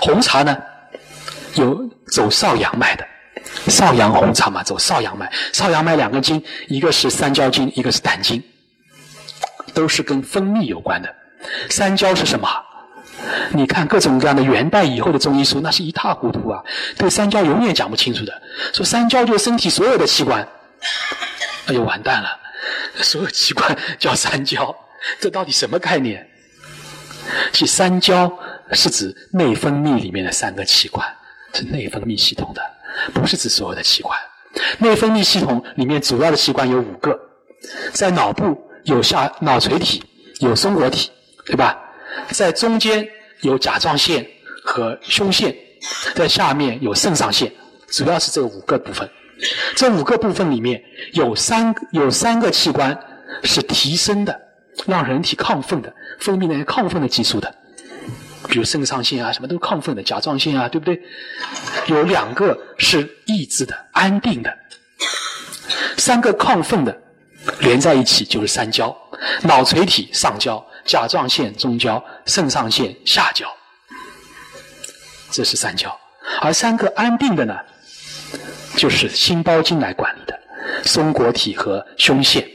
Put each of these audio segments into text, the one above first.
红茶呢，有走少阳脉的，少阳红茶嘛，走少阳脉。少阳脉两个经，一个是三焦经，一个是胆经，都是跟分泌有关的。三焦是什么？你看各种各样的元代以后的中医书，那是一塌糊涂啊！对三焦永远讲不清楚的，说三焦就是身体所有的器官，哎呦完蛋了，所有器官叫三焦，这到底什么概念？其三焦是指内分泌里面的三个器官，是内分泌系统的，不是指所有的器官。内分泌系统里面主要的器官有五个，在脑部有下脑垂体，有松果体，对吧？在中间有甲状腺和胸腺，在下面有肾上腺，主要是这五个部分。这五个部分里面有三有三个器官是提升的，让人体亢奋的，分泌那些亢奋的激素的，比如肾上腺啊，什么都亢奋的，甲状腺啊，对不对？有两个是抑制的、安定的，三个亢奋的连在一起就是三焦，脑垂体上焦。甲状腺中焦，肾上腺下焦，这是三焦。而三个安定的呢，就是心包经来管理的，松果体和胸腺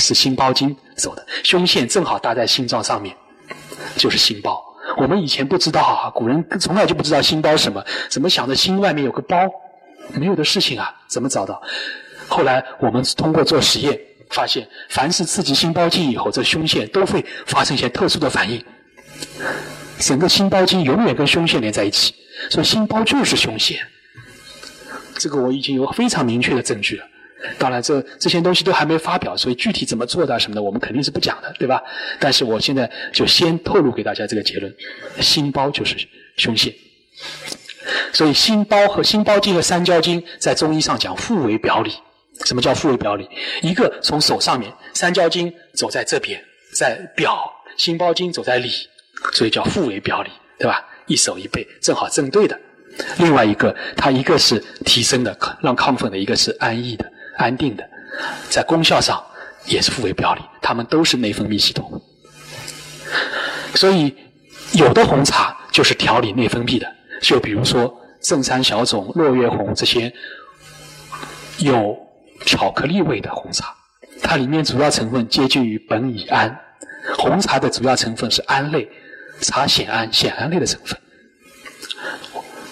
是心包经走的，胸腺正好搭在心脏上面，就是心包。我们以前不知道啊，古人从来就不知道心包什么，怎么想着心外面有个包，没有的事情啊，怎么找到？后来我们通过做实验。发现，凡是刺激心包经以后，这胸腺都会发生一些特殊的反应。整个心包经永远跟胸腺连在一起，所以心包就是胸腺。这个我已经有非常明确的证据了。当然，这这些东西都还没发表，所以具体怎么做的什么的，我们肯定是不讲的，对吧？但是我现在就先透露给大家这个结论：心包就是胸腺。所以，心包和心包经和三焦经在中医上讲互为表里。什么叫腹为表里？一个从手上面，三焦经走在这边，在表；心包经走在里，所以叫腹为表里，对吧？一手一背正好正对的。另外一个，它一个是提升的，让亢奋的；一个是安逸的、安定的。在功效上也是互为表里，它们都是内分泌系统。所以有的红茶就是调理内分泌的，就比如说正山小种、落月红这些有。巧克力味的红茶，它里面主要成分接近于苯乙胺。红茶的主要成分是胺类，茶酰胺、酰胺类的成分。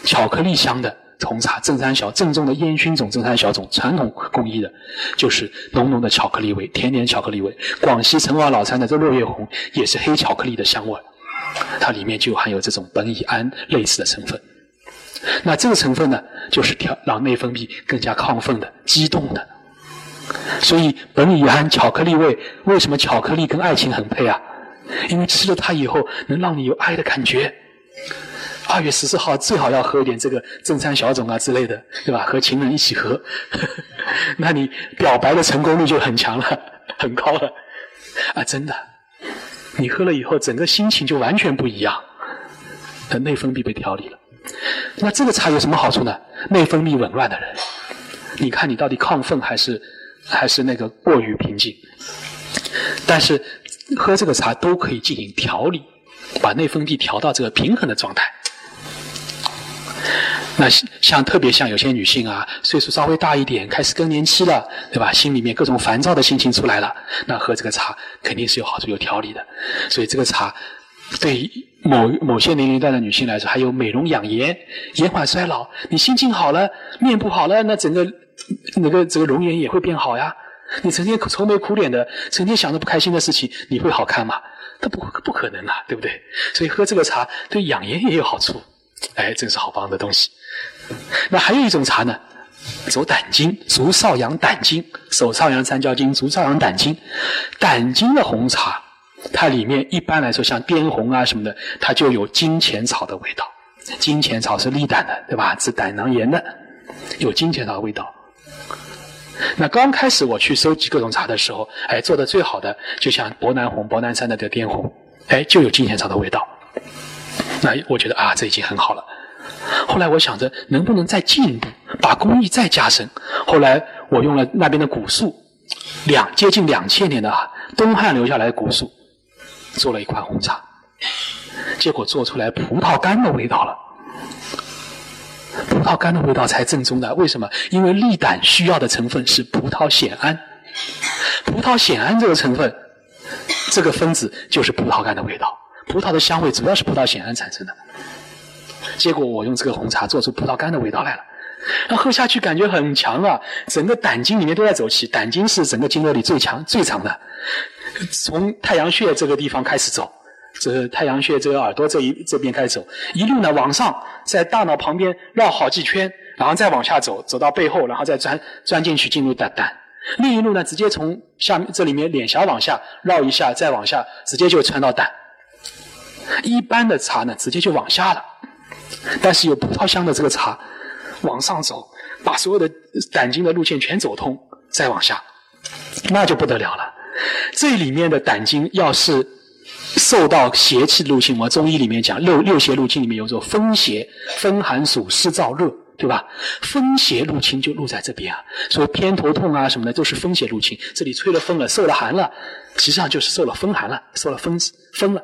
巧克力香的红茶，正山小正宗的烟熏种正山小种，传统工艺的，就是浓浓的巧克力味，甜甜巧克力味。广西陈华老山的这落叶红也是黑巧克力的香味，它里面就含有这种苯乙胺类似的成分。那这个成分呢，就是调让内分泌更加亢奋的、激动的。所以，苯乙胺巧克力味，为什么巧克力跟爱情很配啊？因为吃了它以后，能让你有爱的感觉。二月十四号最好要喝一点这个正餐小种啊之类的，对吧？和情人一起喝，那你表白的成功率就很强了，很高了。啊，真的，你喝了以后，整个心情就完全不一样，内分泌被调理了。那这个茶有什么好处呢？内分泌紊乱的人，你看你到底亢奋还是？还是那个过于平静，但是喝这个茶都可以进行调理，把内分泌调到这个平衡的状态。那像特别像有些女性啊，岁数稍微大一点，开始更年期了，对吧？心里面各种烦躁的心情出来了，那喝这个茶肯定是有好处、有调理的。所以这个茶对某某些年龄段的女性来说，还有美容养颜、延缓衰老。你心情好了，面部好了，那整个。那个这个容颜也会变好呀。你成天愁眉苦脸的，成天想着不开心的事情，你会好看吗？它不不可能啊，对不对？所以喝这个茶对养颜也有好处。哎，真是好棒的东西。那还有一种茶呢，走胆经，足少阳胆经，手少阳三焦经，足少阳胆经。胆经的红茶，它里面一般来说像滇红啊什么的，它就有金钱草的味道。金钱草是利胆的，对吧？治胆囊炎的，有金钱草的味道。那刚开始我去收集各种茶的时候，哎，做的最好的就像博南红、博南山的这个滇红，哎，就有金钱草的味道。那我觉得啊，这已经很好了。后来我想着能不能再进一步，把工艺再加深。后来我用了那边的古树，两接近两千年的啊东汉留下来的古树，做了一款红茶。结果做出来葡萄干的味道了。葡萄干的味道才正宗的，为什么？因为利胆需要的成分是葡萄酰胺，葡萄酰胺这个成分，这个分子就是葡萄干的味道。葡萄的香味主要是葡萄酰胺产生的。结果我用这个红茶做出葡萄干的味道来了，那喝下去感觉很强啊，整个胆经里面都在走气，胆经是整个经络里最强最长的，从太阳穴这个地方开始走。这太阳穴，这个耳朵这一这边开始走，一路呢往上，在大脑旁边绕好几圈，然后再往下走，走到背后，然后再钻钻进去进入胆胆。另一路呢，直接从下面这里面脸颊往下绕一下，再往下，直接就穿到胆。一般的茶呢，直接就往下了，但是有葡萄香的这个茶，往上走，把所有的胆经的路线全走通，再往下，那就不得了了。这里面的胆经要是。受到邪气入侵，我中医里面讲六六邪入侵里面有种风邪，风寒暑湿燥热，对吧？风邪入侵就入在这边啊，所以偏头痛啊什么的都是风邪入侵。这里吹了风了，受了寒了，实际上就是受了风寒了，受了风风了，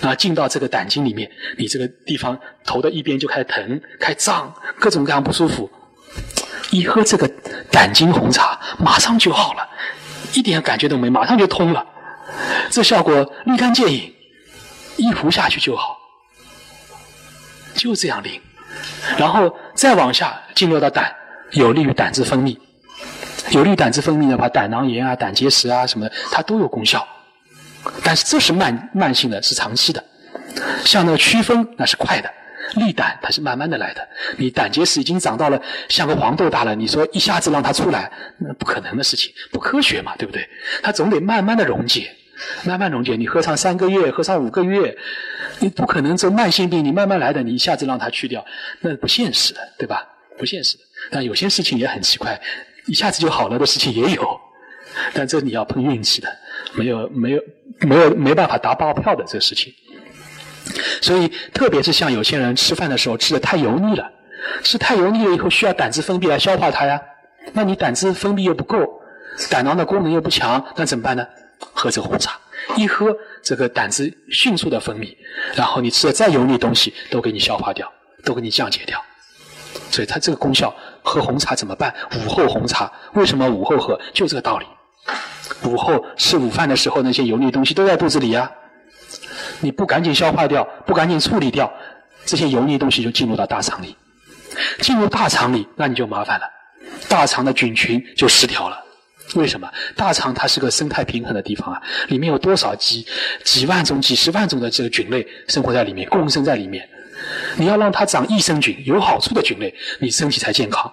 啊，进到这个胆经里面，你这个地方头的一边就开始疼，开胀，各种各样不舒服。一喝这个胆经红茶，马上就好了，一点感觉都没，马上就通了。这效果立竿见影，一壶下去就好，就这样灵。然后再往下进入到胆，有利于胆汁分泌，有利于胆汁分泌的话，胆囊炎啊、胆结石啊什么的，它都有功效。但是这是慢慢性的，是长期的。像那个祛风，那是快的；利胆，它是慢慢的来的。你胆结石已经长到了像个黄豆大了，你说一下子让它出来，那不可能的事情，不科学嘛，对不对？它总得慢慢的溶解。慢慢溶解，你喝上三个月，喝上五个月，你不可能这慢性病，你慢慢来的，你一下子让它去掉，那不现实的，对吧？不现实的。但有些事情也很奇怪，一下子就好了的事情也有，但这你要碰运气的，没有没有没有没办法打包票的这个事情。所以，特别是像有些人吃饭的时候吃的太油腻了，吃太油腻了以后需要胆汁分泌来消化它呀，那你胆汁分泌又不够，胆囊的功能又不强，那怎么办呢？喝这个红茶，一喝这个胆汁迅速的分泌，然后你吃的再油腻东西都给你消化掉，都给你降解掉。所以它这个功效，喝红茶怎么办？午后红茶为什么午后喝？就这个道理。午后吃午饭的时候，那些油腻东西都在肚子里呀，你不赶紧消化掉，不赶紧处理掉，这些油腻东西就进入到大肠里，进入大肠里，那你就麻烦了，大肠的菌群就失调了。为什么大肠它是个生态平衡的地方啊？里面有多少几几万种、几十万种的这个菌类生活在里面，共生在里面。你要让它长益生菌，有好处的菌类，你身体才健康。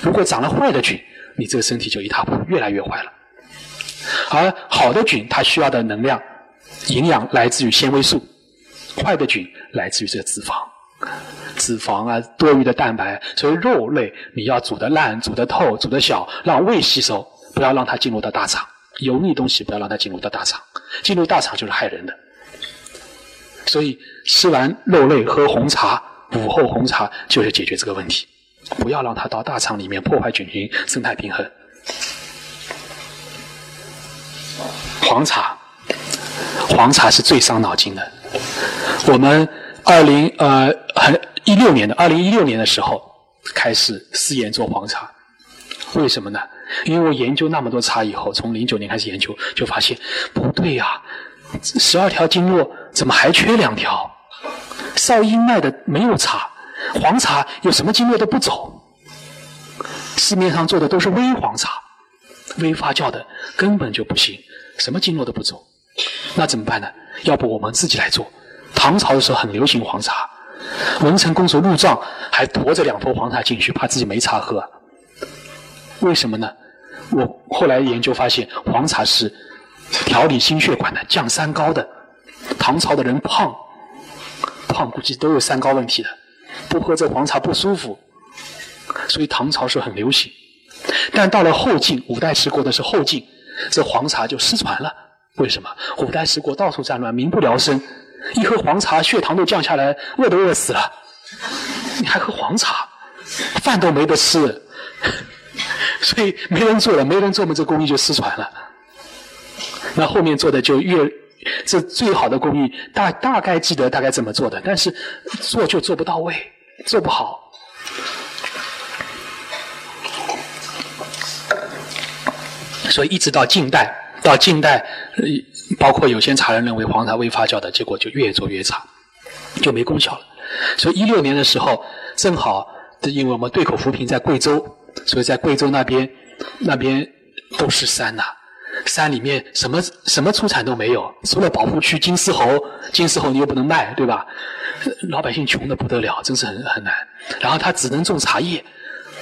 如果长了坏的菌，你这个身体就一塌糊涂，越来越坏了。而好的菌，它需要的能量、营养来自于纤维素；坏的菌来自于这个脂肪、脂肪啊，多余的蛋白。所以肉类你要煮得烂、煮得透、煮得小，让胃吸收。不要让它进入到大肠，油腻东西不要让它进入到大肠，进入大肠就是害人的。所以吃完肉类喝红茶，午后红茶就是解决这个问题，不要让它到大肠里面破坏菌群生态平衡。黄茶，黄茶是最伤脑筋的。我们二零呃很一六年的二零一六年的时候开始试验做黄茶，为什么呢？因为我研究那么多茶以后，从零九年开始研究，就发现不对呀，十二条经络怎么还缺两条？少阴脉的没有茶，黄茶有什么经络都不走？市面上做的都是微黄茶，微发酵的根本就不行，什么经络都不走。那怎么办呢？要不我们自己来做？唐朝的时候很流行黄茶，文成公主入藏还驮着两坨黄茶进去，怕自己没茶喝。为什么呢？我后来研究发现，黄茶是调理心血管的、降三高的。唐朝的人胖，胖估计都有三高问题的，不喝这黄茶不舒服。所以唐朝是很流行。但到了后晋，五代十国的是后晋，这黄茶就失传了。为什么？五代十国到处战乱，民不聊生，一喝黄茶血糖都降下来，饿都饿死了。你还喝黄茶，饭都没得吃。所以没人做了，没人做嘛，这工艺就失传了。那后面做的就越这最好的工艺，大大概记得大概怎么做的，但是做就做不到位，做不好。所以一直到近代，到近代，呃包括有些茶人认为黄茶未发酵的结果就越做越差，就没功效了。所以一六年的时候，正好因为我们对口扶贫在贵州，所以在贵州那边那边都是山呐。山里面什么什么出产都没有，除了保护区金丝猴，金丝猴你又不能卖，对吧？老百姓穷的不得了，真是很很难。然后他只能种茶叶，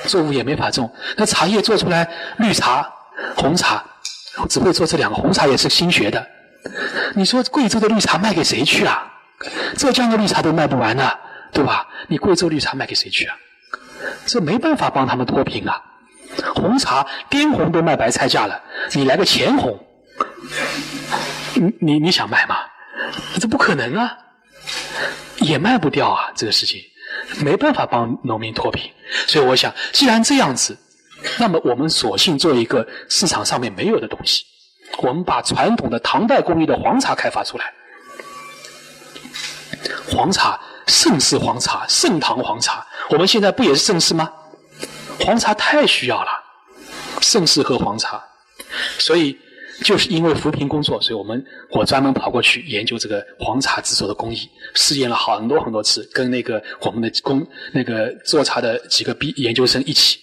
作物也没法种。那茶叶做出来，绿茶、红茶，只会做这两个。红茶也是新学的。你说贵州的绿茶卖给谁去啊？浙江的绿茶都卖不完呢，对吧？你贵州绿茶卖给谁去啊？这没办法帮他们脱贫啊。红茶滇红都卖白菜价了，你来个钱红，你你你想卖吗？这不可能啊，也卖不掉啊，这个事情没办法帮农民脱贫。所以我想，既然这样子，那么我们索性做一个市场上面没有的东西，我们把传统的唐代工艺的黄茶开发出来。黄茶，盛世黄茶，盛唐黄茶，我们现在不也是盛世吗？黄茶太需要了，盛世喝黄茶，所以就是因为扶贫工作，所以我们我专门跑过去研究这个黄茶制作的工艺，试验了很多很多次，跟那个我们的工那个做茶的几个毕研究生一起，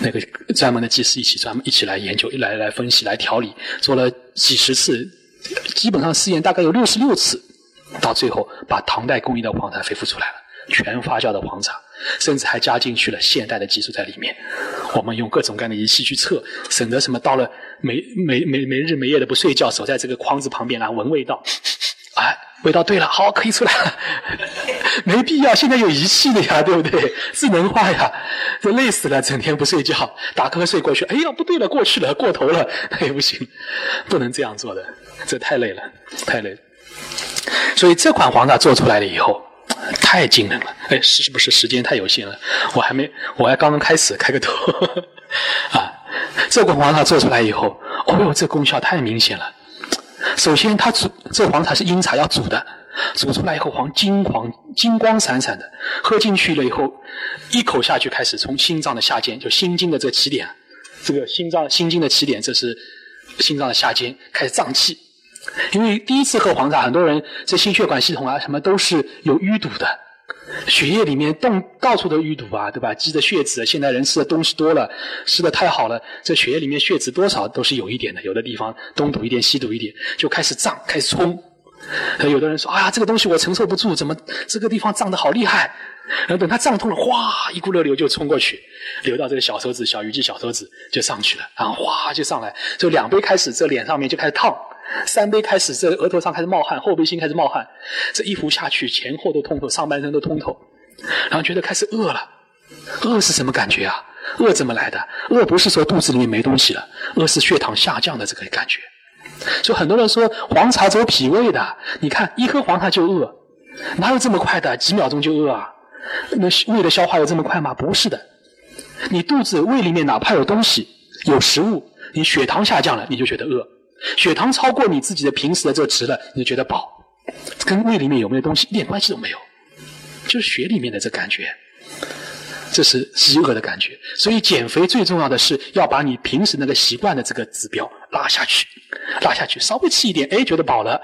那个专门的技师一起专门一起来研究，来来分析，来调理，做了几十次，基本上试验大概有六十六次，到最后把唐代工艺的黄茶恢复出来了，全发酵的黄茶。甚至还加进去了现代的技术在里面。我们用各种各样的仪器去测，省得什么到了没没没没日没夜的不睡觉，守在这个筐子旁边来闻味道。哎，味道对了，好可以出来了。没必要，现在有仪器的呀，对不对？智能化呀，这累死了，整天不睡觉，打瞌睡过去。哎呀，不对了，过去了，过头了，那 也不行，不能这样做的，这太累了，太累了。所以这款黄茶做出来了以后。太惊人了！哎，是不是时间太有限了？我还没，我还刚刚开始开个头 啊！这款黄茶做出来以后，哦哟，这功效太明显了。首先，它煮这黄茶是阴茶要煮的，煮出来以后黄金黄金光闪闪的，喝进去了以后，一口下去开始从心脏的下尖，就心经的这个起点，这个心脏心经的起点，这是心脏的下尖开始胀气。因为第一次喝黄茶，很多人这心血管系统啊什么都是有淤堵的，血液里面动到处都淤堵啊，对吧？积的血脂，现在人吃的东西多了，吃的太好了，这血液里面血脂多少都是有一点的，有的地方东堵一点西堵一点，就开始胀，开始冲。有的人说：“哎呀，这个东西我承受不住，怎么这个地方胀得好厉害？”然后等它胀痛了，哗，一股热流就冲过去，流到这个小手指、小鱼际小手指就上去了，然后哗就上来，就两杯开始，这脸上面就开始烫。三杯开始，这额头上开始冒汗，后背心开始冒汗，这一服下去，前后都通透，上半身都通透，然后觉得开始饿了。饿是什么感觉啊？饿怎么来的？饿不是说肚子里面没东西了，饿是血糖下降的这个感觉。所以很多人说黄茶走脾胃的，你看一喝黄茶就饿，哪有这么快的？几秒钟就饿啊？那胃的消化有这么快吗？不是的，你肚子胃里面哪怕有东西，有食物，你血糖下降了，你就觉得饿。血糖超过你自己的平时的这个值了，你就觉得饱，跟胃里面有没有东西一点关系都没有，就是血里面的这感觉，这是饥饿的感觉。所以减肥最重要的是要把你平时那个习惯的这个指标拉下去，拉下去，稍微吃一点，哎，觉得饱了，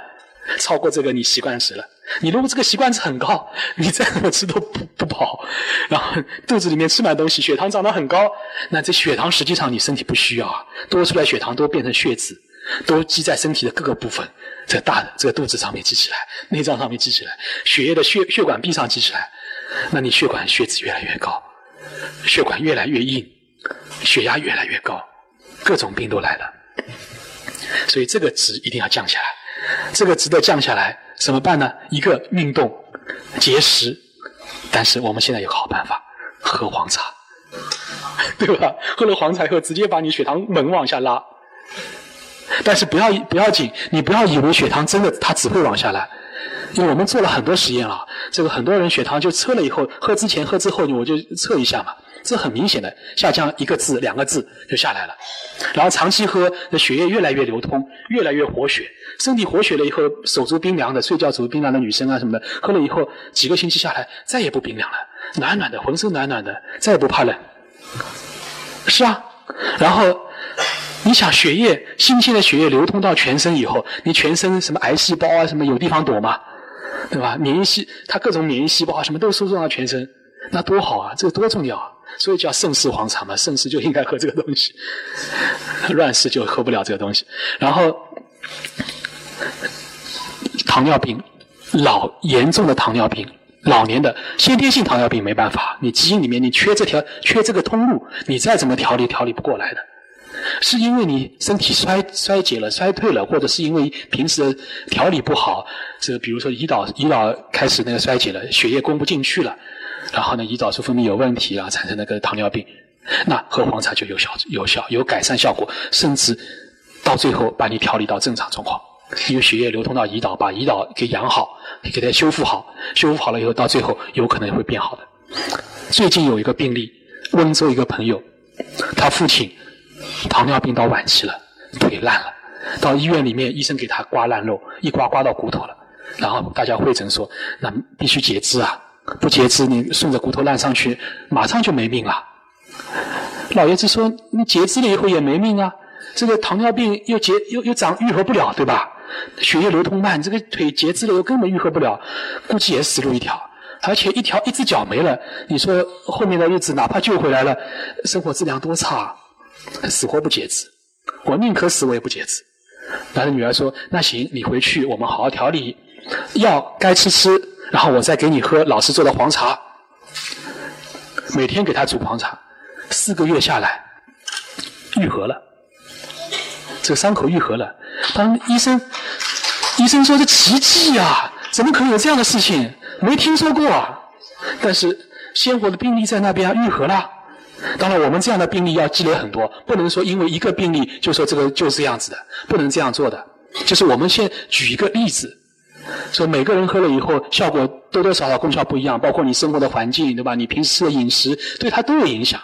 超过这个你习惯值了。你如果这个习惯值很高，你再怎么吃都不不饱，然后肚子里面吃满东西，血糖涨得很高，那这血糖实际上你身体不需要啊，多出来血糖都变成血脂。都积在身体的各个部分，这个大的这个肚子上面积起来，内脏上面积起来，血液的血血管壁上积起来，那你血管血脂越来越高，血管越来越硬，血压越来越高，各种病都来了。所以这个值一定要降下来，这个值得降下来怎么办呢？一个运动，节食，但是我们现在有个好办法，喝黄茶，对吧？喝了黄茶以后，直接把你血糖猛往下拉。但是不要不要紧，你不要以为血糖真的它只会往下来，因为我们做了很多实验了，这个很多人血糖就测了以后，喝之前喝之后我就测一下嘛，这很明显的下降一个字、两个字就下来了。然后长期喝，那血液越来越流通，越来越活血，身体活血了以后，手足冰凉的，睡觉手足冰凉的女生啊什么的，喝了以后几个星期下来，再也不冰凉了，暖暖的，浑身暖暖的，再也不怕冷。是啊，然后你想血液新鲜的血液流通到全身以后，你全身什么癌细胞啊什么有地方躲吗？对吧？免疫细它各种免疫细胞啊什么都输送到全身，那多好啊！这个多重要啊！所以叫盛世皇茶嘛，盛世就应该喝这个东西，乱世就喝不了这个东西。然后糖尿病，老严重的糖尿病，老年的先天性糖尿病没办法，你基因里面你缺这条缺这个通路，你再怎么调理调理不过来的。是因为你身体衰衰竭了、衰退了，或者是因为平时调理不好，这比如说胰岛胰岛开始那个衰竭了，血液供不进去了，然后呢胰岛素分泌有问题啊，产生那个糖尿病，那喝黄茶就有效有效有改善效果，甚至到最后把你调理到正常状况，因为血液流通到胰岛，把胰岛给养好，给它修复好，修复好了以后，到最后有可能会变好的。最近有一个病例，温州一个朋友，他父亲。糖尿病到晚期了，腿烂了，到医院里面，医生给他刮烂肉，一刮刮到骨头了，然后大家会诊说，那必须截肢啊，不截肢你顺着骨头烂上去，马上就没命了。老爷子说，你截肢了以后也没命啊，这个糖尿病又截又又长愈合不了，对吧？血液流通慢，这个腿截肢了又根本愈合不了，估计也死路一条，而且一条一只脚没了，你说后面的日子哪怕救回来了，生活质量多差。死活不截肢，我宁可死我也不截肢。然后女儿说：“那行，你回去我们好好调理，药该吃吃，然后我再给你喝老师做的黄茶。每天给他煮黄茶，四个月下来愈合了，这伤口愈合了。当医生医生说这奇迹呀，怎么可能有这样的事情？没听说过啊。但是鲜活的病例在那边愈合了。”当然，我们这样的病例要积累很多，不能说因为一个病例就说这个就是这样子的，不能这样做的。就是我们先举一个例子，说每个人喝了以后效果多多少少功效不一样，包括你生活的环境，对吧？你平时的饮食对他都有影响。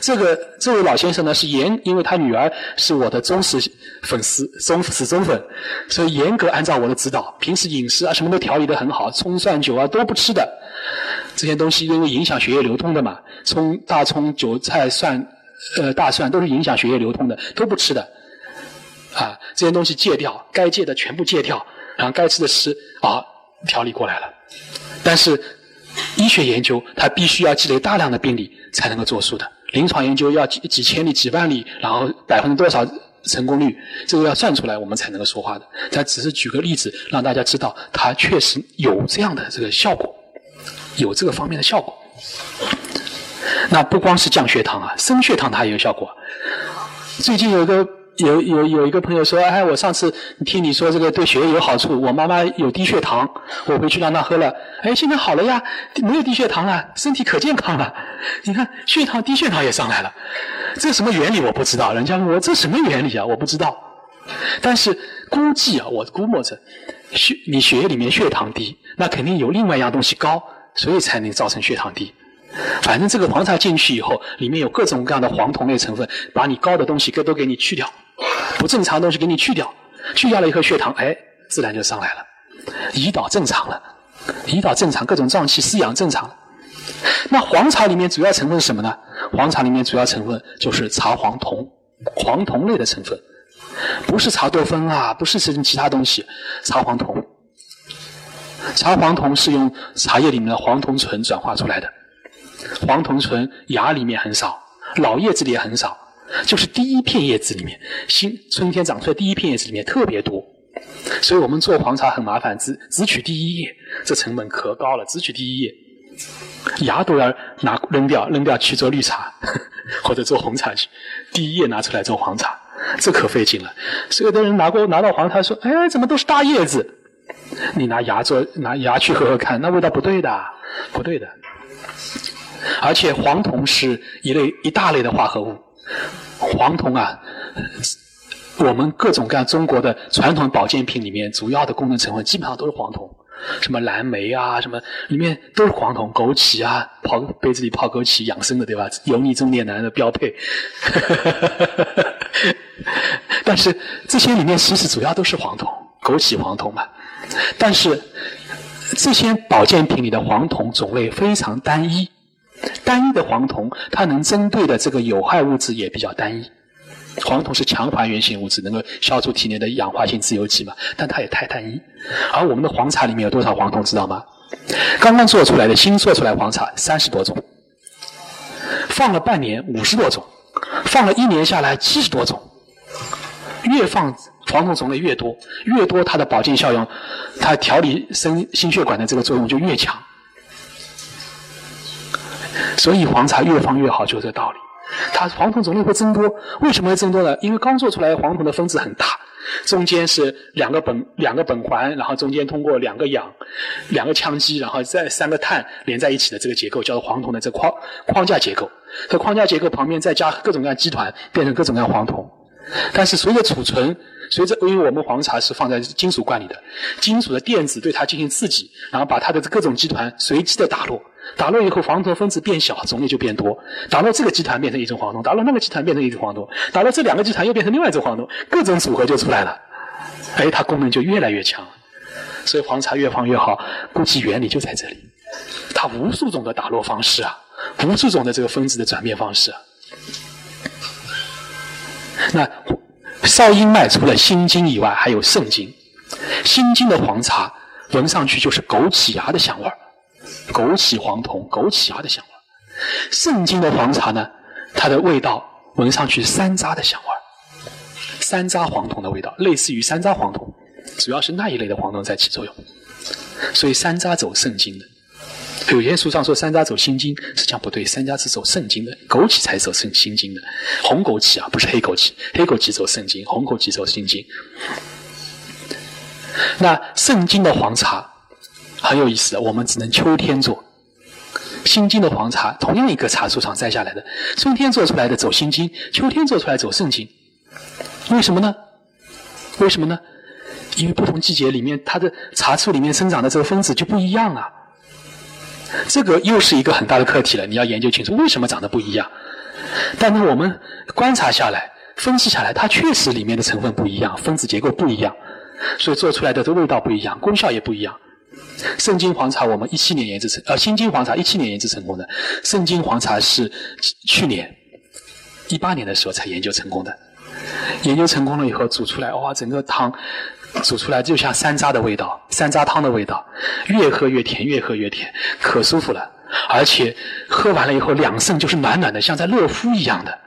这个这位老先生呢是严，因为他女儿是我的忠实粉丝，忠死忠粉，所以严格按照我的指导，平时饮食啊什么都调理得很好，葱蒜酒啊都不吃的。这些东西因为影响血液流通的嘛，葱、大葱、韭菜、蒜，呃，大蒜都是影响血液流通的，都不吃的，啊，这些东西戒掉，该戒的全部戒掉，然后该吃的吃，啊，调理过来了。但是医学研究它必须要积累大量的病例才能够作数的，临床研究要几几千例、几万例，然后百分之多少成功率，这个要算出来我们才能够说话的。他只是举个例子让大家知道，它确实有这样的这个效果。有这个方面的效果，那不光是降血糖啊，升血糖它也有效果。最近有一个有有有一个朋友说，哎，我上次听你说这个对血液有好处，我妈妈有低血糖，我回去让她喝了，哎，现在好了呀，没有低血糖了，身体可健康了。你看血糖低血糖也上来了，这什么原理我不知道，人家问我这什么原理啊，我不知道。但是估计啊，我估摸着血你血液里面血糖低，那肯定有另外一样东西高。所以才能造成血糖低。反正这个黄茶进去以后，里面有各种各样的黄酮类成分，把你高的东西都都给你去掉，不正常的东西给你去掉，去掉了以后血糖哎自然就上来了，胰岛正常了，胰岛正常，各种脏器饲养正常。那黄茶里面主要成分是什么呢？黄茶里面主要成分就是茶黄酮，黄酮类的成分，不是茶多酚啊，不是什么其他东西，茶黄酮。茶黄酮是用茶叶里面的黄酮醇转化出来的，黄酮醇芽里面很少，老叶子里也很少，就是第一片叶子里面，新春天长出来第一片叶子里面特别多，所以我们做黄茶很麻烦，只只取第一叶，这成本可高了，只取第一叶，芽都要拿扔掉，扔掉去做绿茶 或者做红茶去，第一叶拿出来做黄茶，这可费劲了。所有的人拿过拿到黄茶说，哎，怎么都是大叶子？你拿牙做拿牙去喝喝看，那味道不对的，不对的。而且黄酮是一类一大类的化合物，黄酮啊，我们各种各样中国的传统保健品里面主要的功能成分基本上都是黄酮。什么蓝莓啊，什么里面都是黄酮，枸杞啊，泡杯子里泡枸杞养生的，对吧？油腻中年男的标配。但是这些里面其实主要都是黄酮，枸杞黄酮嘛。但是这些保健品里的黄酮种类非常单一，单一的黄酮它能针对的这个有害物质也比较单一。黄酮是强还原性物质，能够消除体内的氧化性自由基嘛？但它也太单一。而我们的黄茶里面有多少黄酮，知道吗？刚刚做出来的新做出来黄茶三十多种，放了半年五十多种，放了一年下来七十多种。越放黄酮种类越多，越多它的保健效用，它调理心心血管的这个作用就越强。所以黄茶越放越好，就这道理。它黄酮种类会增多，为什么会增多呢？因为刚做出来黄酮的分子很大，中间是两个苯两个苯环，然后中间通过两个氧、两个羟基，然后再三个碳连在一起的这个结构叫做黄酮的这框框架结构。这框架结构旁边再加各种各样基团，变成各种各样黄酮。但是随着储存，随着因为我们黄茶是放在金属罐里的，金属的电子对它进行刺激，然后把它的各种基团随机的打落。打落以后，黄酮分子变小，种类就变多。打落这个集团变成一种黄酮，打落那个集团变成一种黄酮，打落这两个集团又变成另外一种黄酮，各种组合就出来了。哎，它功能就越来越强。所以黄茶越放越好，估计原理就在这里。它无数种的打落方式啊，无数种的这个分子的转变方式。那少阴脉除了心经以外，还有肾经。心经的黄茶闻上去就是枸杞芽的香味儿。枸杞黄酮、枸杞芽的香味儿，肾经的黄茶呢，它的味道闻上去山楂的香味儿，山楂黄酮的味道，类似于山楂黄酮，主要是那一类的黄酮在起作用，所以山楂走肾经的。有些书上说山楂走心经，实际上不对，山楂是走肾经的，枸杞才走肾心经的，红枸杞啊，不是黑枸杞，黑枸杞走肾经，红枸杞走心经。那肾经的黄茶。很有意思，我们只能秋天做。心经的黄茶，同样一个茶树上摘下来的，春天做出来的走心经，秋天做出来走肾经。为什么呢？为什么呢？因为不同季节里面，它的茶树里面生长的这个分子就不一样啊。这个又是一个很大的课题了，你要研究清楚为什么长得不一样。但是我们观察下来、分析下来，它确实里面的成分不一样，分子结构不一样，所以做出来的这味道不一样，功效也不一样。圣经黄茶我们一七年研制成，呃，新金黄茶一七年研制成功的，圣经黄茶是去年一八年的时候才研究成功的。研究成功了以后煮出来，哇，整个汤煮出来就像山楂的味道，山楂汤的味道，越喝越甜，越喝越甜，可舒服了。而且喝完了以后，两肾就是暖暖的，像在热敷一样的，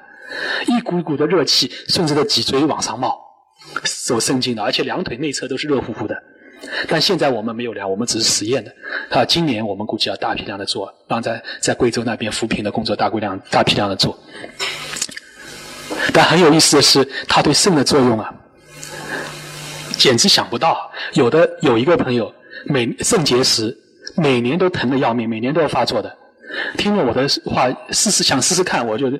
一股股的热气顺着的脊椎往上冒，走肾经的，而且两腿内侧都是热乎乎的。但现在我们没有量，我们只是实验的。啊，今年我们估计要大批量的做，让在在贵州那边扶贫的工作大规量、大批量的做。但很有意思的是，它对肾的作用啊，简直想不到。有的有一个朋友，每肾结石，每年都疼得要命，每年都要发作的。听了我的话，试试想试试看，我就，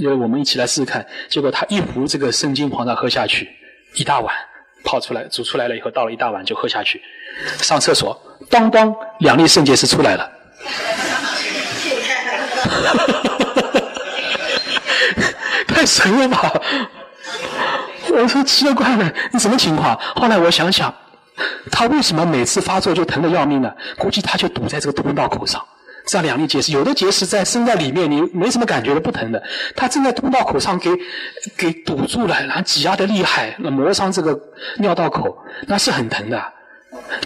就我们一起来试试看。结果他一壶这个生精黄茶喝下去，一大碗。泡出来，煮出来了以后，倒了一大碗就喝下去。上厕所，当当，两粒肾结石出来了。太神了吧！我说奇了怪了，你什么情况？后来我想想，他为什么每次发作就疼得要命呢？估计他就堵在这个通道口上。这样两粒结石，有的结石在生在里面，你没什么感觉的，不疼的。它正在通道口上给给堵住了，然后挤压的厉害，那磨伤这个尿道口，那是很疼的。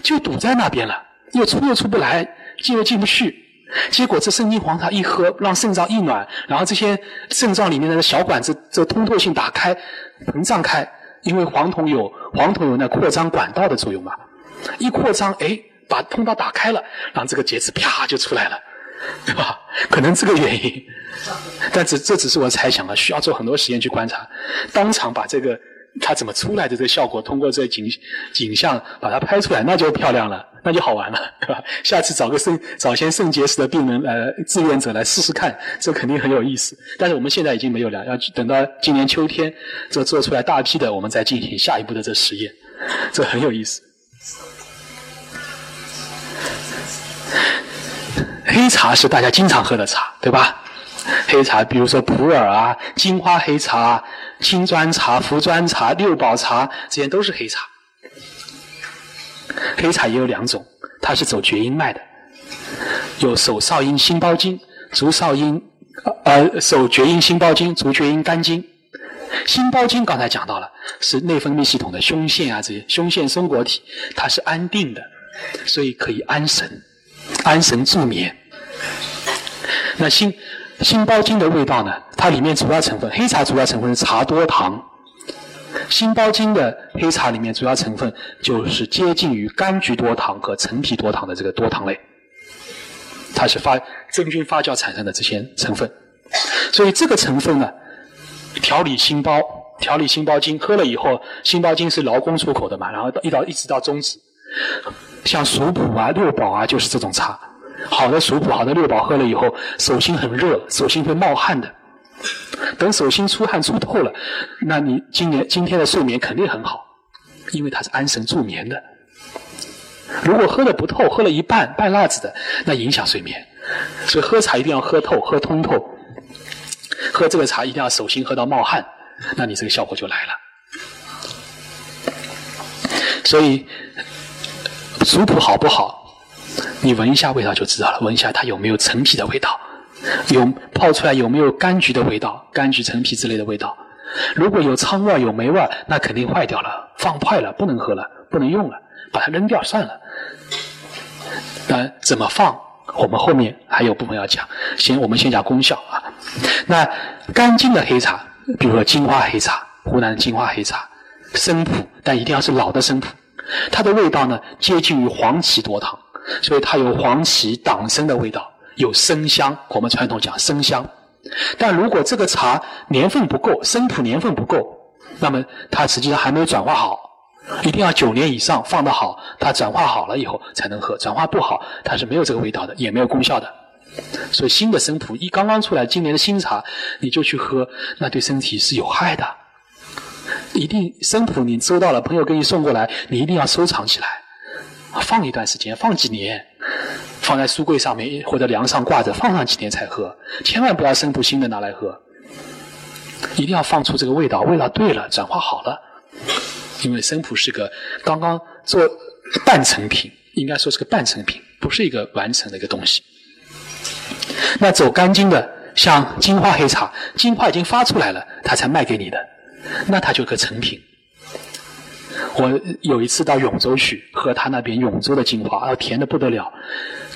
就堵在那边了，又出又出不来，进又进不去。结果这肾精黄茶一喝，让肾脏一暖，然后这些肾脏里面的小管子这通透性打开，膨胀开，因为黄酮有黄酮有那扩张管道的作用嘛，一扩张，哎。把通道打开了，让这个结石啪就出来了，对吧？可能这个原因，但这这只是我猜想啊，需要做很多实验去观察，当场把这个它怎么出来的这个效果，通过这景景象把它拍出来，那就漂亮了，那就好玩了，对吧？下次找个肾早先肾结石的病人呃志愿者来试试看，这肯定很有意思。但是我们现在已经没有了，要等到今年秋天这做出来大批的，我们再进行下一步的这实验，这很有意思。黑茶是大家经常喝的茶，对吧？黑茶，比如说普洱啊、金花黑茶、青砖茶、茯砖茶、六堡茶，这些都是黑茶。黑茶也有两种，它是走厥阴脉的，有手少阴心包经、足少阴呃手厥阴心包经、足厥阴肝经。心包经刚才讲到了，是内分泌系统的胸腺啊这些胸腺松果体，它是安定的，所以可以安神、安神助眠。那心心包经的味道呢？它里面主要成分，黑茶主要成分是茶多糖。心包经的黑茶里面主要成分就是接近于柑橘多糖和陈皮多糖的这个多糖类，它是发真菌发酵产生的这些成分。所以这个成分呢，调理心包，调理心包经，喝了以后，心包经是劳工出口的嘛，然后一到一直到中止，像熟普啊、六堡啊，就是这种茶。好的熟普、好的六堡喝了以后，手心很热，手心会冒汗的。等手心出汗出透了，那你今年今天的睡眠肯定很好，因为它是安神助眠的。如果喝的不透，喝了一半半辣子的，那影响睡眠。所以喝茶一定要喝透、喝通透。喝这个茶一定要手心喝到冒汗，那你这个效果就来了。所以熟普好不好？你闻一下味道就知道了，闻一下它有没有陈皮的味道，有泡出来有没有柑橘的味道，柑橘、陈皮之类的味道。如果有苍味、有霉味，那肯定坏掉了，放坏了，不能喝了，不能用了，把它扔掉算了。那怎么放？我们后面还有部分要讲，先我们先讲功效啊。那干净的黑茶，比如说金花黑茶，湖南的金花黑茶，生普，但一定要是老的生普，它的味道呢接近于黄芪多糖。所以它有黄芪党参的味道，有生香。我们传统讲生香，但如果这个茶年份不够，生普年份不够，那么它实际上还没有转化好，一定要九年以上放得好，它转化好了以后才能喝。转化不好，它是没有这个味道的，也没有功效的。所以新的生普一刚刚出来，今年的新茶你就去喝，那对身体是有害的。一定生普你收到了，朋友给你送过来，你一定要收藏起来。放一段时间，放几年，放在书柜上面或者梁上挂着，放上几天才喝。千万不要生普新的拿来喝，一定要放出这个味道，味道对了，转化好了。因为生普是个刚刚做半成品，应该说是个半成品，不是一个完成的一个东西。那走干净的，像金花黑茶，金花已经发出来了，他才卖给你的，那它就个成品。我有一次到永州去喝他那边永州的金花，啊，甜的不得了，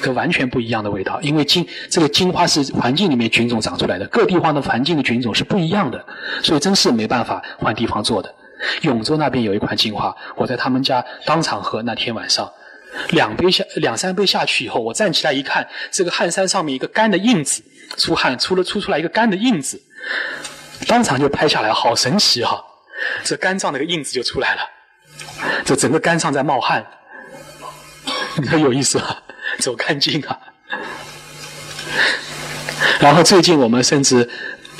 可完全不一样的味道。因为金这个金花是环境里面菌种长出来的，各地方。的环境的菌种是不一样的，所以真是没办法换地方。做的。永州那边有一款金花，我在他们家当场喝，那天晚上两杯下两三杯下去以后，我站起来一看，这个汗衫上面一个干的印子，出汗出了出出来一个干的印子，当场就拍下来，好神奇哈！这肝脏那个印子就出来了。这整个肝上在冒汗，你看有意思啊，走干净啊。然后最近我们甚至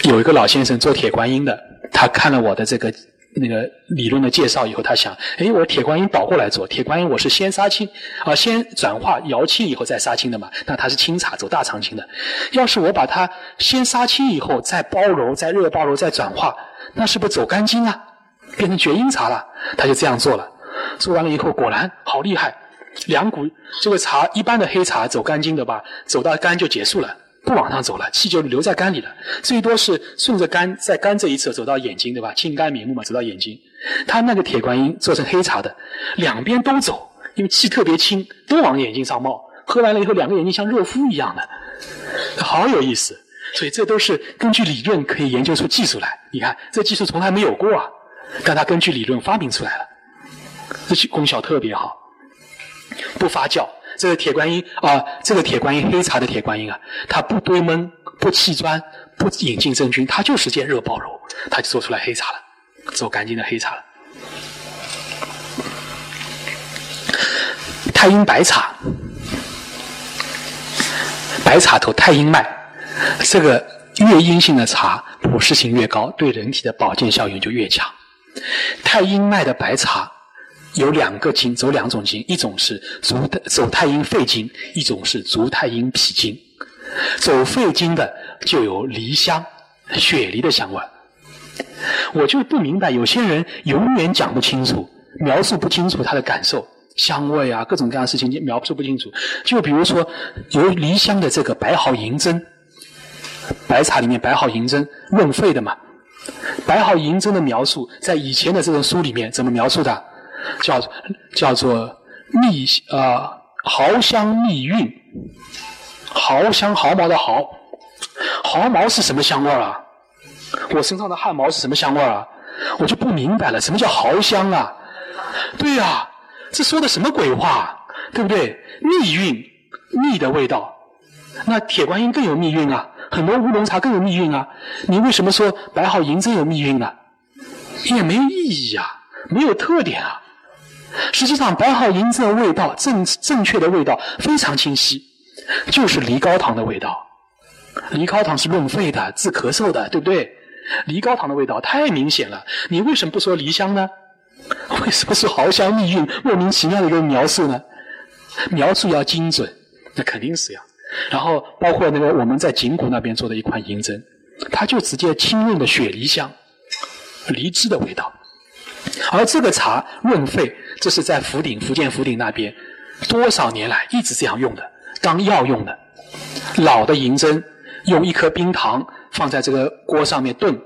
有一个老先生做铁观音的，他看了我的这个那个理论的介绍以后，他想：哎，我铁观音倒过来做，铁观音我是先杀青啊，先转化摇青以后再杀青的嘛，那它是清茶走大肠经的。要是我把它先杀青以后再包揉、再热包揉、再转化，那是不是走干净啊？变成绝阴茶了，他就这样做了。做完了以后，果然好厉害。两股这个茶，一般的黑茶走肝经的吧，走到肝就结束了，不往上走了，气就留在肝里了。最多是顺着肝，在肝这一侧走到眼睛，对吧？清肝明目嘛，走到眼睛。他那个铁观音做成黑茶的，两边都走，因为气特别轻，都往眼睛上冒。喝完了以后，两个眼睛像热敷一样的，好有意思。所以这都是根据理论可以研究出技术来。你看，这技术从来没有过啊。但他根据理论发明出来了，这些功效特别好，不发酵。这个铁观音啊，这个铁观音黑茶的铁观音啊，它不堆闷，不砌砖，不引进真菌，它就直接热爆炉，它就做出来黑茶了，做干净的黑茶了。太阴白茶，白茶头太阴脉，这个越阴性的茶，普适性越高，对人体的保健效应就越强。太阴脉的白茶，有两个经，走两种经，一种是足走太阴肺经，一种是足太阴脾经。走肺经的就有梨香，雪梨的香味。我就不明白，有些人永远讲不清楚，描述不清楚他的感受，香味啊，各种各样的事情描述不清楚。就比如说有梨香的这个白毫银针，白茶里面白毫银针润肺的嘛。白毫银针的描述，在以前的这种书里面怎么描述的？叫叫做蜜啊，毫香蜜韵，毫香毫毛的毫，毫毛是什么香味啊？我身上的汗毛是什么香味啊？我就不明白了，什么叫毫香啊？对呀，这说的什么鬼话？对不对？蜜韵，蜜的味道，那铁观音更有蜜韵啊，很多乌龙茶更有蜜韵啊。你为什么说白毫银针有蜜韵呢？也没意义啊，没有特点啊。实际上，白毫银针的味道正正确的味道非常清晰，就是梨膏糖的味道。梨膏糖是润肺的、治咳嗽的，对不对？梨膏糖的味道太明显了。你为什么不说梨香呢？为什么是毫香蜜韵？莫名其妙的一个描述呢？描述要精准，那肯定是要。然后包括那个我们在景谷那边做的一款银针，它就直接清润的雪梨香，梨汁的味道。而这个茶润肺，这是在福鼎福建福鼎那边多少年来一直这样用的，当药用的。老的银针，用一颗冰糖放在这个锅上面炖，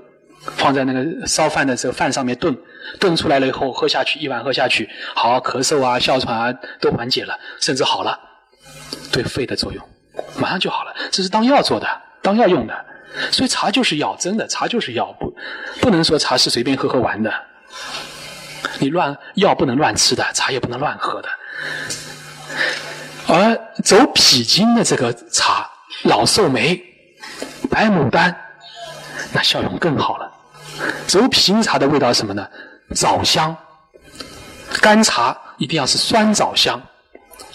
放在那个烧饭的这个饭上面炖，炖出来了以后喝下去，一碗喝下去，好咳嗽啊、哮喘啊都缓解了，甚至好了，对肺的作用马上就好了。这是当药做的，当药用的。所以茶就是药，真的茶就是药，不不能说茶是随便喝喝完的。你乱药不能乱吃的，茶也不能乱喝的。而走脾经的这个茶，老寿眉、白牡丹，那效用更好了。走脾经茶的味道是什么呢？枣香。干茶一定要是酸枣香，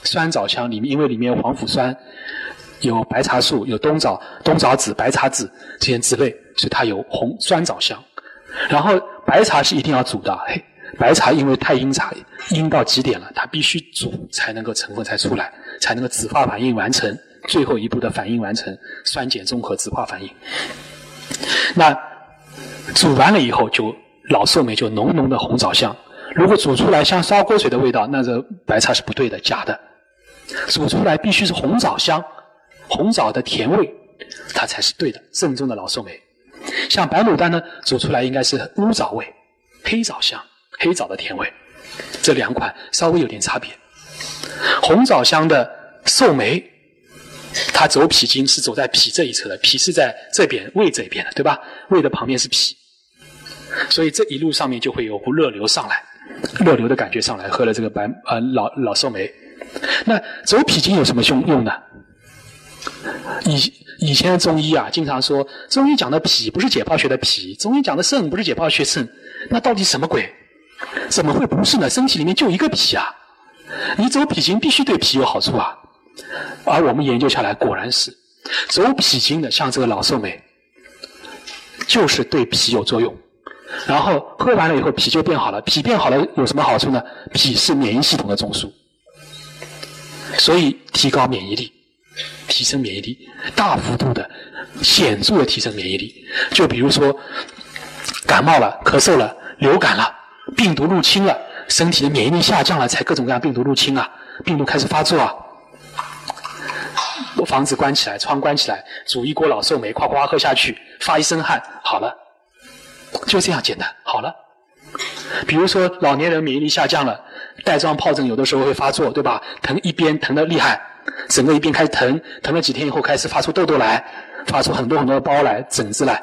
酸枣香里面因为里面有黄腐酸，有白茶树，有冬枣、冬枣子、白茶籽这些籽类，所以它有红酸枣香。然后白茶是一定要煮的，嘿。白茶因为太阴茶，阴到极点了，它必须煮才能够成分才出来，才能够酯化反应完成，最后一步的反应完成，酸碱中和酯化反应。那煮完了以后，就老寿眉就浓浓的红枣香。如果煮出来像烧锅水的味道，那这白茶是不对的，假的。煮出来必须是红枣香，红枣的甜味，它才是对的，正宗的老寿眉。像白牡丹呢，煮出来应该是乌枣味，黑枣香。黑枣的甜味，这两款稍微有点差别。红枣香的寿眉，它走脾经是走在脾这一侧的，脾是在这边胃这边的，对吧？胃的旁边是脾，所以这一路上面就会有股热流上来，热流的感觉上来。喝了这个白呃老老寿眉，那走脾经有什么用用呢？以以前的中医啊，经常说中医讲的脾不是解剖学的脾，中医讲的肾不是解剖学肾，那到底什么鬼？怎么会不是呢？身体里面就一个脾啊！你走脾经必须对脾有好处啊！而我们研究下来，果然是走脾经的，像这个老寿眉，就是对脾有作用。然后喝完了以后，脾就变好了。脾变好了有什么好处呢？脾是免疫系统的中枢，所以提高免疫力，提升免疫力，大幅度的、显著的提升免疫力。就比如说感冒了、咳嗽了、流感了。病毒入侵了，身体的免疫力下降了，才各种各样病毒入侵啊，病毒开始发作啊。房子关起来，窗关起来，煮一锅老寿眉，夸夸喝下去，发一身汗，好了，就这样简单，好了。比如说老年人免疫力下降了，带状疱疹有的时候会发作，对吧？疼一边疼的厉害，整个一边开始疼，疼了几天以后开始发出痘痘来，发出很多很多的包来、疹子来。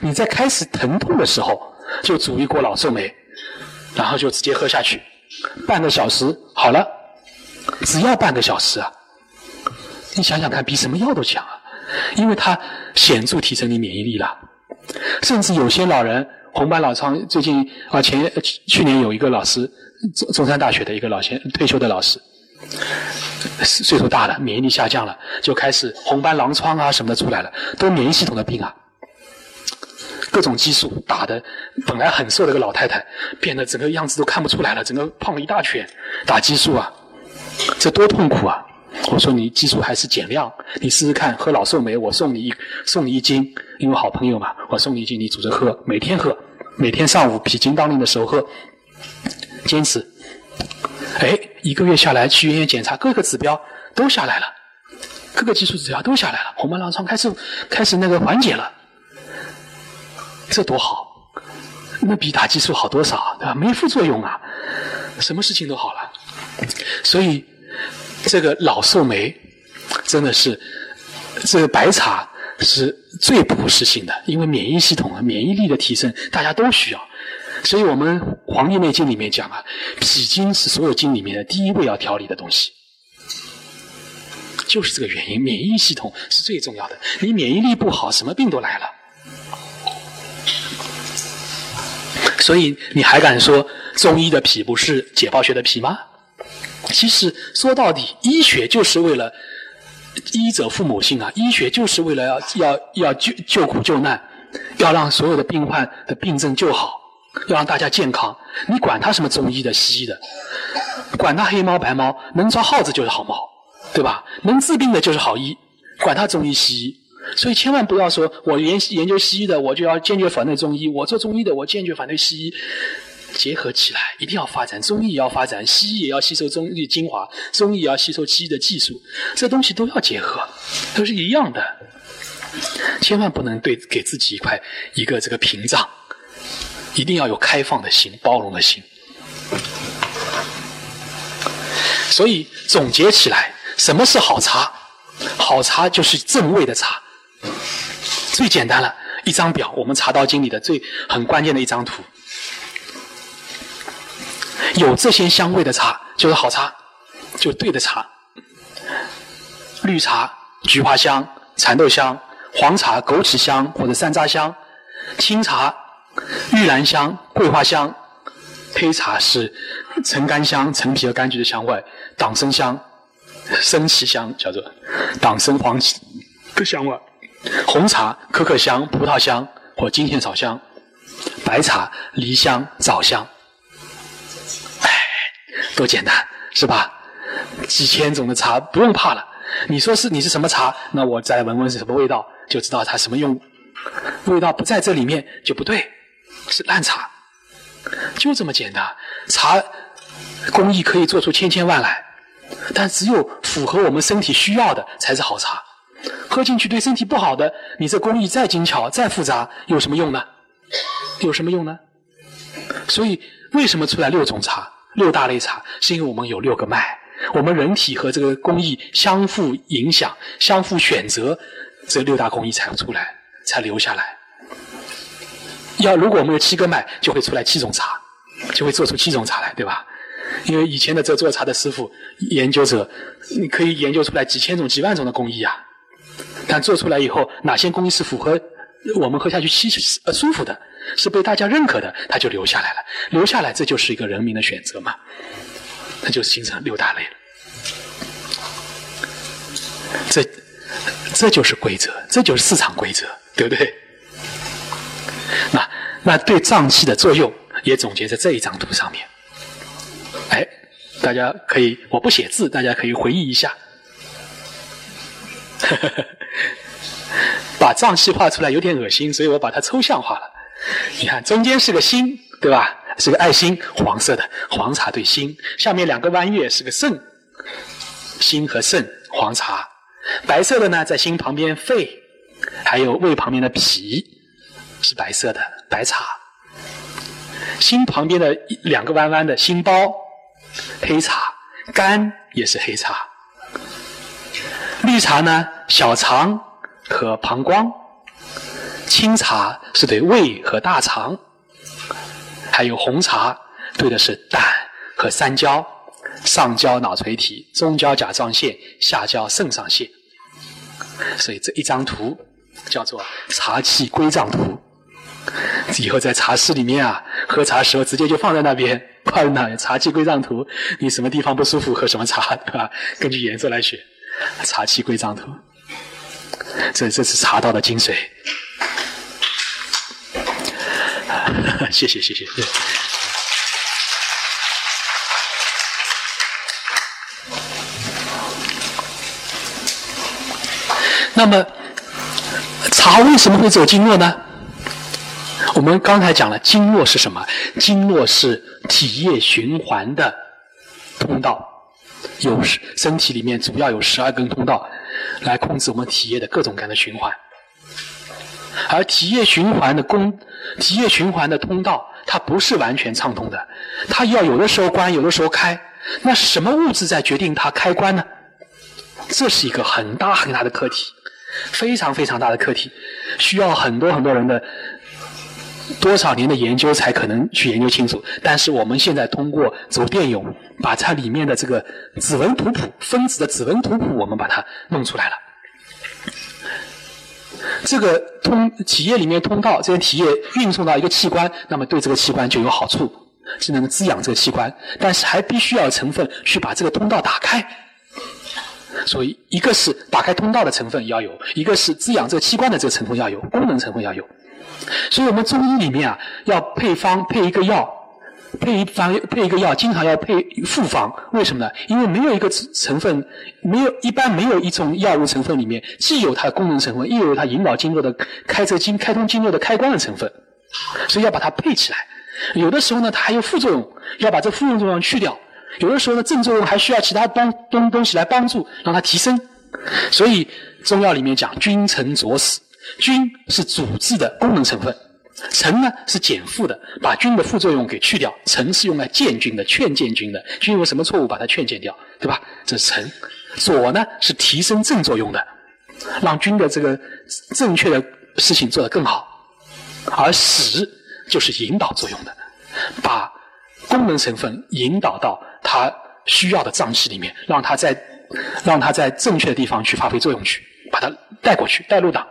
你在开始疼痛的时候，就煮一锅老寿眉。然后就直接喝下去，半个小时好了，只要半个小时啊！你想想看，比什么药都强啊！因为它显著提升你免疫力了。甚至有些老人红斑老疮，最近啊前去年有一个老师，中中山大学的一个老先退休的老师，岁数大了，免疫力下降了，就开始红斑狼疮啊什么的出来了，都免疫系统的病啊。各种激素打的，本来很瘦的一个老太太，变得整个样子都看不出来了，整个胖了一大圈。打激素啊，这多痛苦啊！我说你激素还是减量，你试试看喝老寿眉，我送你一送你一斤，因为好朋友嘛，我送你一斤，你煮着喝，每天喝，每天上午脾经当令的时候喝，坚持。哎，一个月下来去医院检查，各个指标都下来了，各个激素指标都下来了，红斑狼疮开始开始那个缓解了，这多好！那比打激素好多少，对吧？没副作用啊，什么事情都好了，所以。这个老寿眉真的是，这个白茶是最普适性的，因为免疫系统啊、免疫力的提升大家都需要，所以我们《黄帝内经》里面讲啊，脾经是所有经里面的第一位要调理的东西，就是这个原因，免疫系统是最重要的，你免疫力不好，什么病都来了。所以你还敢说中医的脾不是解剖学的脾吗？其实说到底，医学就是为了医者父母心啊！医学就是为了要要要救救苦救难，要让所有的病患的病症救好，要让大家健康。你管他什么中医的、西医的，管他黑猫白猫，能抓耗子就是好猫，对吧？能治病的就是好医，管他中医西医。所以千万不要说我研研究西医的，我就要坚决反对中医；我做中医的，我坚决反对西医。结合起来，一定要发展中医也要发展，西医也要吸收中医精华，中医也要吸收西医的技术，这东西都要结合，都是一样的。千万不能对给自己一块一个这个屏障，一定要有开放的心、包容的心。所以总结起来，什么是好茶？好茶就是正味的茶。最简单了，一张表，我们茶道经里的最很关键的一张图。有这些香味的茶就是好茶，就对的茶。绿茶菊花香、蚕豆香；黄茶枸杞香或者山楂香；青茶玉兰香、桂花香；黑茶是橙干香、陈皮和柑橘的香味；党参香、生漆香叫做党参黄芪的香味；红茶可可香、葡萄香或金线草香；白茶梨香、枣香。哎多简单，是吧？几千种的茶不用怕了。你说是你是什么茶？那我再闻闻是什么味道，就知道它什么用。味道不在这里面就不对，是烂茶。就这么简单。茶工艺可以做出千千万来，但只有符合我们身体需要的才是好茶。喝进去对身体不好的，你这工艺再精巧再复杂，有什么用呢？有什么用呢？所以为什么出来六种茶？六大类茶是因为我们有六个脉，我们人体和这个工艺相互影响、相互选择，这六大工艺才出来，才留下来。要如果我们有七个脉，就会出来七种茶，就会做出七种茶来，对吧？因为以前的这做茶的师傅、研究者，你可以研究出来几千种、几万种的工艺啊。但做出来以后，哪些工艺是符合我们喝下去吸呃舒服的？是被大家认可的，他就留下来了。留下来，这就是一个人民的选择嘛？那就形成六大类了。这，这就是规则，这就是市场规则，对不对？那那对脏器的作用也总结在这一张图上面。哎，大家可以，我不写字，大家可以回忆一下。把脏器画出来有点恶心，所以我把它抽象化了。你看，中间是个心，对吧？是个爱心，黄色的黄茶对心。下面两个弯月是个肾，心和肾，黄茶。白色的呢，在心旁边肺，还有胃旁边的脾，是白色的白茶。心旁边的两个弯弯的心包，黑茶。肝也是黑茶。绿茶呢，小肠和膀胱。清茶是对胃和大肠，还有红茶对的是胆和三焦，上焦脑垂体，中焦甲状腺，下焦肾上腺。所以这一张图叫做茶气归脏图。以后在茶室里面啊，喝茶的时候直接就放在那边，放在那茶器归藏图，你什么地方不舒服喝什么茶，对吧？根据颜色来选。茶器归藏图，这这是茶道的精髓。谢谢谢谢。那么，茶为什么会走经络呢？我们刚才讲了，经络是什么？经络是体液循环的通道，有身体里面主要有十二根通道，来控制我们体液的各种各样的循环。而体液循环的功，体液循环的通道，它不是完全畅通的，它要有的时候关，有的时候开。那什么物质在决定它开关呢？这是一个很大很大的课题，非常非常大的课题，需要很多很多人的多少年的研究才可能去研究清楚。但是我们现在通过走电泳，把它里面的这个指纹图谱、分子的指纹图谱，我们把它弄出来了。这个通体液里面通道，这些体液运送到一个器官，那么对这个器官就有好处，就能够滋养这个器官。但是还必须要成分去把这个通道打开。所以，一个是打开通道的成分要有，一个是滋养这个器官的这个成分要有，功能成分要有。所以我们中医里面啊，要配方配一个药，配一方配一个药，经常要配复方。为什么呢？因为没有一个成分，没有一般没有一种药物成分里面既有它的功能成分，又有它引导经络的开这经开通经络的开关的成分，所以要把它配起来。有的时候呢，它还有副作用，要把这副作用去掉。有的时候呢，正作用还需要其他帮东东西来帮助，让它提升。所以中药里面讲君臣佐使，君是主治的功能成分，臣呢是减负的，把君的副作用给去掉。臣是用来健君的，劝谏君的。君有什么错误，把它劝谏掉，对吧？这是臣。佐呢是提升正作用的，让君的这个正确的事情做得更好。而使就是引导作用的，把功能成分引导到。他需要的脏器里面，让他在让他在正确的地方去发挥作用去，把它带过去，带入党。